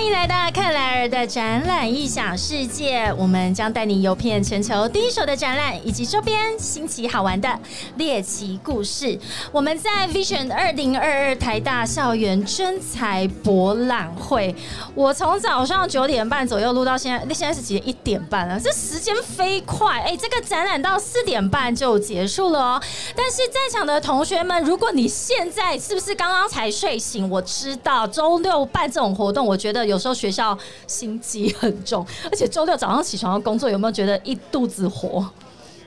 欢迎来到克莱尔的展览异想世界，我们将带你游遍全球第一手的展览以及周边新奇好玩的猎奇故事。我们在 Vision 二零二二台大校园真才博览会，我从早上九点半左右录到现在，那现在是几点？一点半了，这时间飞快。哎，这个展览到四点半就结束了哦。但是在场的同学们，如果你现在是不是刚刚才睡醒？我知道周六办这种活动，我觉得有时候学校心机很重，而且周六早上起床要工作，有没有觉得一肚子火？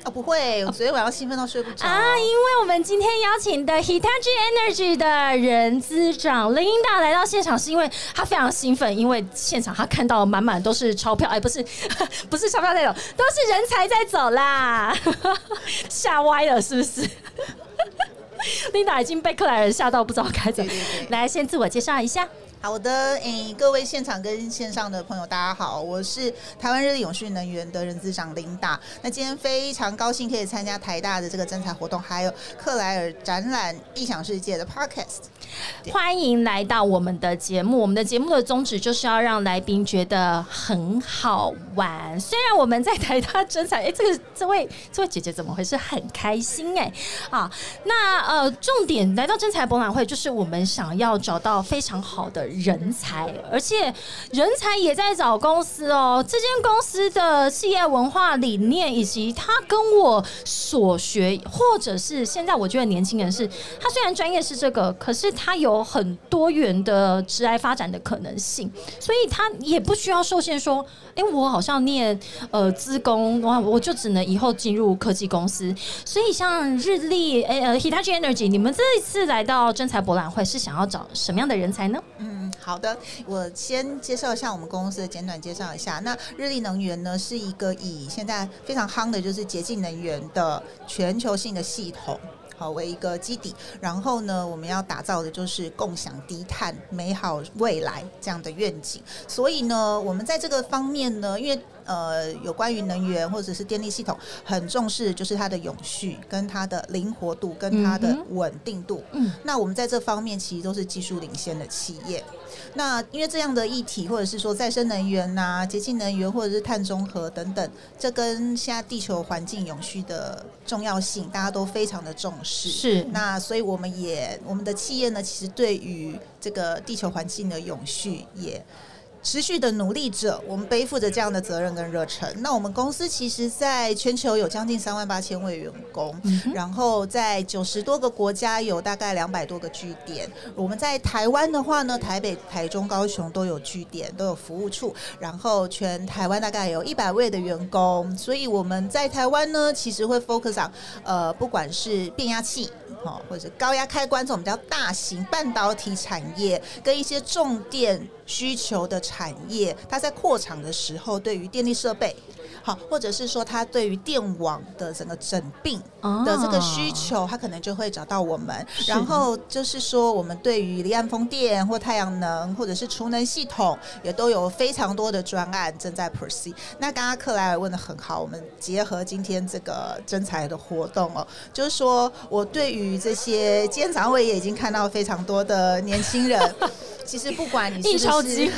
哦，不会，我昨天晚上兴奋到睡不着啊！因为我们今天邀请的 Hitachi Energy 的人资长 Linda 来到现场，是因为他非常兴奋，因为现场他看到满满都是钞票，哎，不是，不是钞票那种，都是人才在走啦，吓歪了是不是？Linda 已经被克莱尔吓到，不知道该怎么。来，先自我介绍一下。好的，诶，各位现场跟线上的朋友，大家好，我是台湾日立永续能源的人资长琳达。那今天非常高兴可以参加台大的这个征才活动，还有克莱尔展览异想世界的 Podcast。欢迎来到我们的节目。我们的节目的宗旨就是要让来宾觉得很好玩。虽然我们在台大征才，哎，这个这位这位姐姐怎么回事？很开心哎啊！那呃，重点来到征才博览会，就是我们想要找到非常好的。才，而且人才也在找公司哦。这间公司的企业文化理念，以及他跟我所学，或者是现在我觉得年轻人是，他虽然专业是这个，可是他有很多元的职业发展的可能性，所以他也不需要受限说，哎，我好像念呃资工，哇，我就只能以后进入科技公司。所以像日立，哎呃，Hitachi Energy，你们这一次来到真才博览会，是想要找什么样的人才呢？嗯。好的，我先介绍一下我们公司的，简短介绍一下。那日立能源呢，是一个以现在非常夯的，就是洁净能源的全球性的系统，好为一个基底。然后呢，我们要打造的就是共享低碳美好未来这样的愿景。所以呢，我们在这个方面呢，因为呃，有关于能源或者是电力系统，很重视就是它的永续、跟它的灵活度、跟它的稳定度。嗯，那我们在这方面其实都是技术领先的企业。那因为这样的议题，或者是说再生能源呐、洁净能源或者是碳中和等等，这跟现在地球环境永续的重要性，大家都非常的重视。是。那所以我们也，我们的企业呢，其实对于这个地球环境的永续也。持续的努力者，我们背负着这样的责任跟热忱。那我们公司其实在全球有将近三万八千位员工，然后在九十多个国家有大概两百多个据点。我们在台湾的话呢，台北、台中、高雄都有据点，都有服务处。然后全台湾大概有一百位的员工，所以我们在台湾呢，其实会 focus 上，呃，不管是变压器。哦，或者高压开关这种比较大型半导体产业，跟一些重电需求的产产业，它在扩厂的时候，对于电力设备。好，或者是说他对于电网的整个整病的这个需求，他可能就会找到我们。然后就是说，我们对于离岸风电或太阳能，或者是储能系统，也都有非常多的专案正在 proceed。那刚刚克莱尔问的很好，我们结合今天这个征才的活动哦，就是说我对于这些今天早上我也已经看到非常多的年轻人。其实不管你是不是，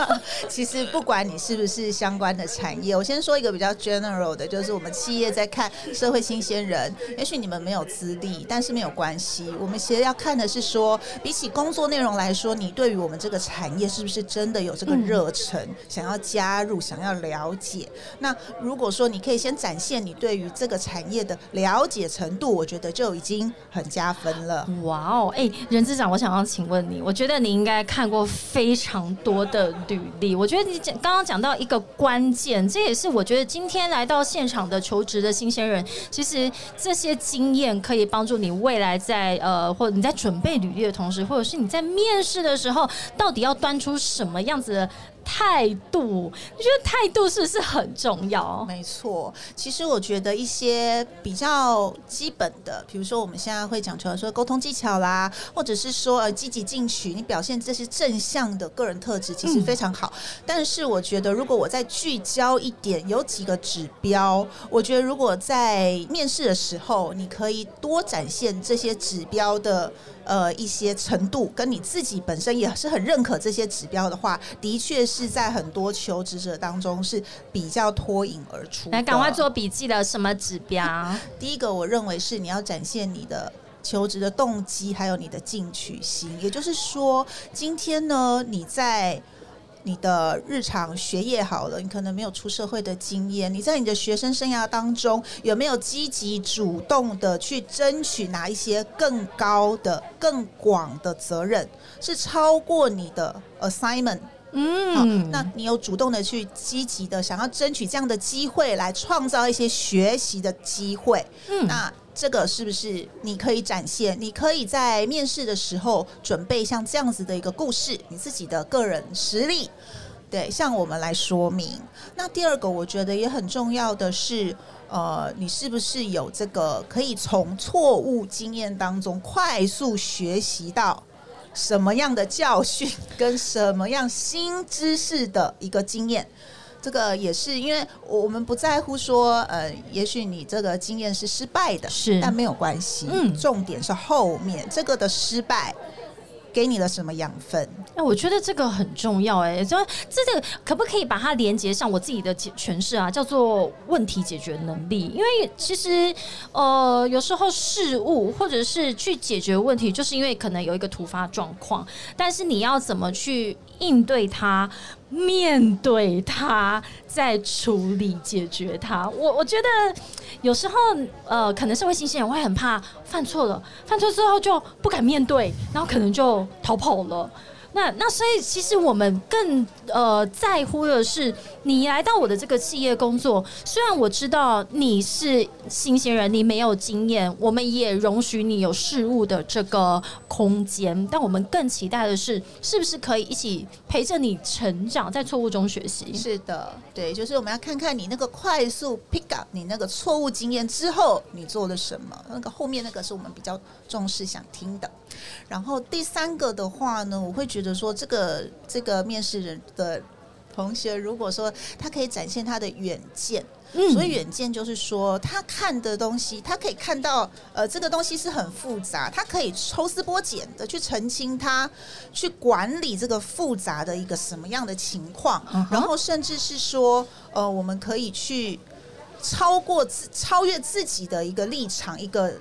其实不管你是不是相关的产业，我先说一个比较 general 的，就是我们企业在看社会新鲜人，也许你们没有资历，但是没有关系。我们其实要看的是说，比起工作内容来说，你对于我们这个产业是不是真的有这个热忱，想要加入，想要了解。那如果说你可以先展现你对于这个产业的了解程度，我觉得就已经很加分了。哇哦，哎，任资长，我想要请问你，我觉得你应该。看过非常多的履历，我觉得你讲刚刚讲到一个关键，这也是我觉得今天来到现场的求职的新鲜人，其实这些经验可以帮助你未来在呃，或者你在准备履历的同时，或者是你在面试的时候，到底要端出什么样子的。态度，你觉得态度是不是很重要？没错，其实我觉得一些比较基本的，比如说我们现在会讲求说沟通技巧啦，或者是说呃积极进取，你表现这些正向的个人特质，其实非常好。但是我觉得，如果我再聚焦一点，有几个指标，我觉得如果在面试的时候，你可以多展现这些指标的。呃一些程度，跟你自己本身也是很认可这些指标的话，的确是在很多求职者当中是比较脱颖而出。来，赶快做笔记的，什么指标？第一个，我认为是你要展现你的。求职的动机，还有你的进取心，也就是说，今天呢，你在你的日常学业好了，你可能没有出社会的经验，你在你的学生生涯当中有没有积极主动的去争取拿一些更高的、更广的责任，是超过你的 assignment？嗯，那你有主动的去积极的想要争取这样的机会，来创造一些学习的机会？嗯，那。这个是不是你可以展现？你可以在面试的时候准备像这样子的一个故事，你自己的个人实力，对，向我们来说明。那第二个，我觉得也很重要的是，呃，你是不是有这个可以从错误经验当中快速学习到什么样的教训跟什么样新知识的一个经验？这个也是，因为我们不在乎说，呃，也许你这个经验是失败的，是，但没有关系。嗯，重点是后面这个的失败。给你了什么养分？哎，我觉得这个很重要。哎，就这个可不可以把它连接上我自己的诠释啊？叫做问题解决能力。因为其实呃，有时候事物或者是去解决问题，就是因为可能有一个突发状况，但是你要怎么去应对它、面对它、再处理解决它？我我觉得有时候呃，可能社会新鲜人会很怕犯错了，犯错之后就不敢面对，然后可能就。逃跑了。那那所以其实我们更呃在乎的是，你来到我的这个企业工作，虽然我知道你是新鲜人，你没有经验，我们也容许你有事物的这个空间，但我们更期待的是，是不是可以一起陪着你成长，在错误中学习？是的，对，就是我们要看看你那个快速 pick up 你那个错误经验之后，你做了什么？那个后面那个是我们比较重视想听的。然后第三个的话呢，我会觉得说，这个这个面试人的同学，如果说他可以展现他的远见，嗯所以远见就是说，他看的东西，他可以看到，呃，这个东西是很复杂，他可以抽丝剥茧的去澄清它，去管理这个复杂的一个什么样的情况，然后甚至是说，呃，我们可以去超过自超越自己的一个立场，一个。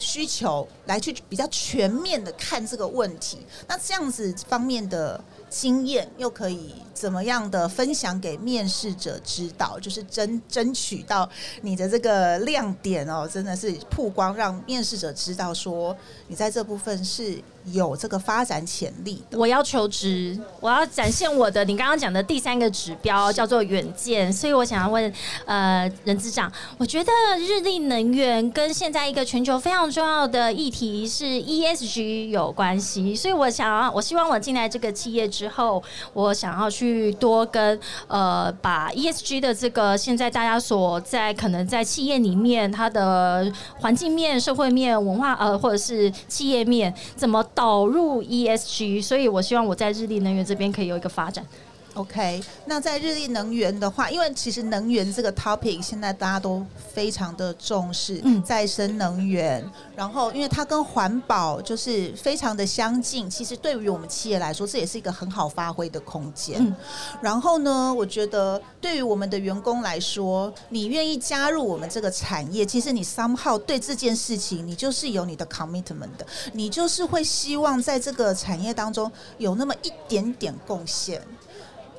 需求来去比较全面的看这个问题，那这样子方面的经验又可以怎么样的分享给面试者知道？就是争争取到你的这个亮点哦，真的是曝光，让面试者知道说你在这部分是。有这个发展潜力的，我要求职，我要展现我的你刚刚讲的第三个指标叫做远见，所以我想要问呃任资长，我觉得日立能源跟现在一个全球非常重要的议题是 ESG 有关系，所以我想要我希望我进来这个企业之后，我想要去多跟呃把 ESG 的这个现在大家所在可能在企业里面它的环境面、社会面、文化呃或者是企业面怎么。导入 ESG，所以我希望我在日立能源这边可以有一个发展。OK，那在日立能源的话，因为其实能源这个 topic 现在大家都非常的重视，嗯，再生能源，然后因为它跟环保就是非常的相近，其实对于我们企业来说，这也是一个很好发挥的空间。嗯，然后呢，我觉得对于我们的员工来说，你愿意加入我们这个产业，其实你 somehow 对这件事情，你就是有你的 commitment 的，你就是会希望在这个产业当中有那么一点点贡献。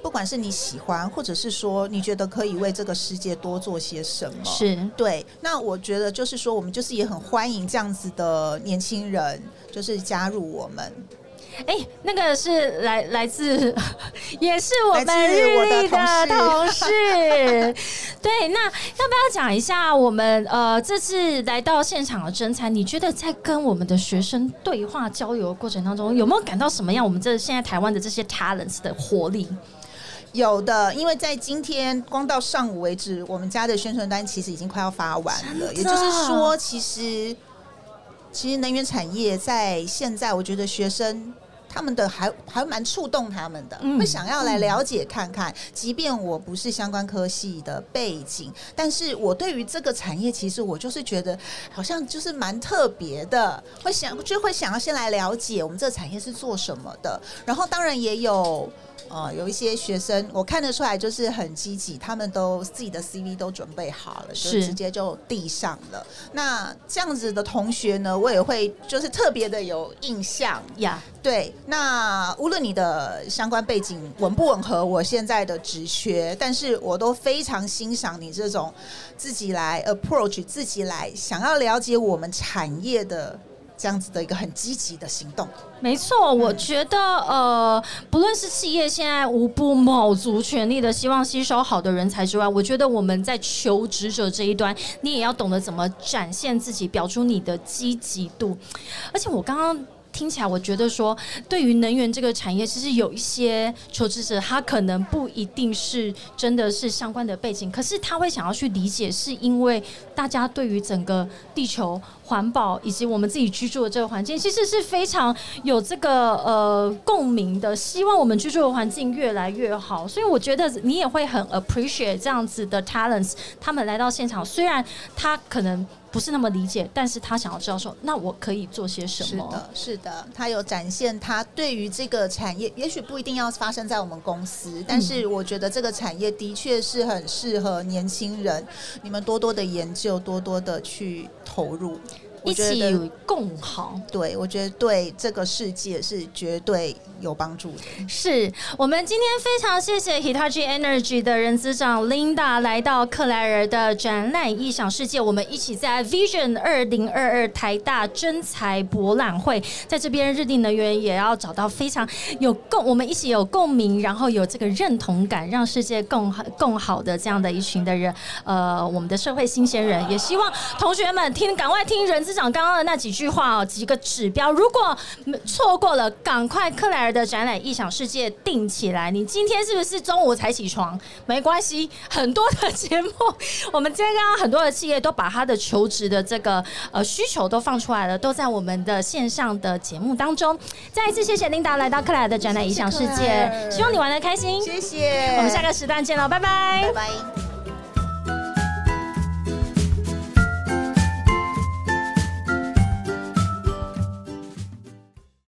不管是你喜欢，或者是说你觉得可以为这个世界多做些什么，是对。那我觉得就是说，我们就是也很欢迎这样子的年轻人，就是加入我们。哎，那个是来来自，也是我们日立的同事。对，那要不要讲一下我们呃这次来到现场的征才？你觉得在跟我们的学生对话交流的过程当中，有没有感到什么样？我们这现在台湾的这些 talents 的活力？有的，因为在今天光到上午为止，我们家的宣传单其实已经快要发完了。也就是说，其实其实能源产业在现在，我觉得学生他们的还还蛮触动他们的，嗯会想要来了解看看。即便我不是相关科系的背景，但是我对于这个产业，其实我就是觉得好像就是蛮特别的，会想就会想要先来了解我们这个产业是做什么的。然后当然也有。呃，有一些学生我看得出来就是很积极，他们都自己的 CV 都准备好了，就是直接就递上了。那这样子的同学呢，我也会就是特别的有印象。呀，对，那无论你的相关背景吻不吻合我现在的职缺，但是我都非常欣赏你这种自己来 approach、自己来想要了解我们产业的这样子的一个很积极的行动。没错，我觉得呃，不论是企业现在无不卯足全力的希望吸收好的人才之外，我觉得我们在求职者这一端，你也要懂得怎么展现自己，表出你的积极度。而且我刚刚。听起来，我觉得说，对于能源这个产业，其实有一些求职者，他可能不一定是真的是相关的背景，可是他会想要去理解，是因为大家对于整个地球环保以及我们自己居住的这个环境，其实是非常有这个呃共鸣的，希望我们居住的环境越来越好。所以我觉得你也会很 appreciate 这样子的 talents，他们来到现场，虽然他可能不是那么理解，但是他想要知道说，那我可以做些什么？是的，是的，他有展现他对于这个产业，也许不一定要发生在我们公司，但是我觉得这个产业的确是很适合年轻人，你们多多的研究，多多的去投入。我一起共好。对，我觉得对这个世界是绝对有帮助的。是我们今天非常谢谢 Hitachi Energy 的人资长 Linda 来到克莱尔的展览异想世界，我们一起在 Vision 二零二二台大真才博览会，在这边日定能源也要找到非常有共，我们一起有共鸣，然后有这个认同感，让世界更好更好的这样的一群的人，呃，我们的社会新鲜人，也希望同学们听，赶快听人资长刚刚的那几句话哦，几个指标，如果错过了，赶快克莱尔的展览异想世界定起来。你今天是不是中午才起床？没关系，很多的节目，我们今天刚刚很多的企业都把他的求职的这个呃需求都放出来了，都在我们的线上的节目当中。再一次谢谢琳达来到克莱尔的展览异想世界，希望你玩的开心。谢谢，我们下个时段见喽，拜拜拜拜。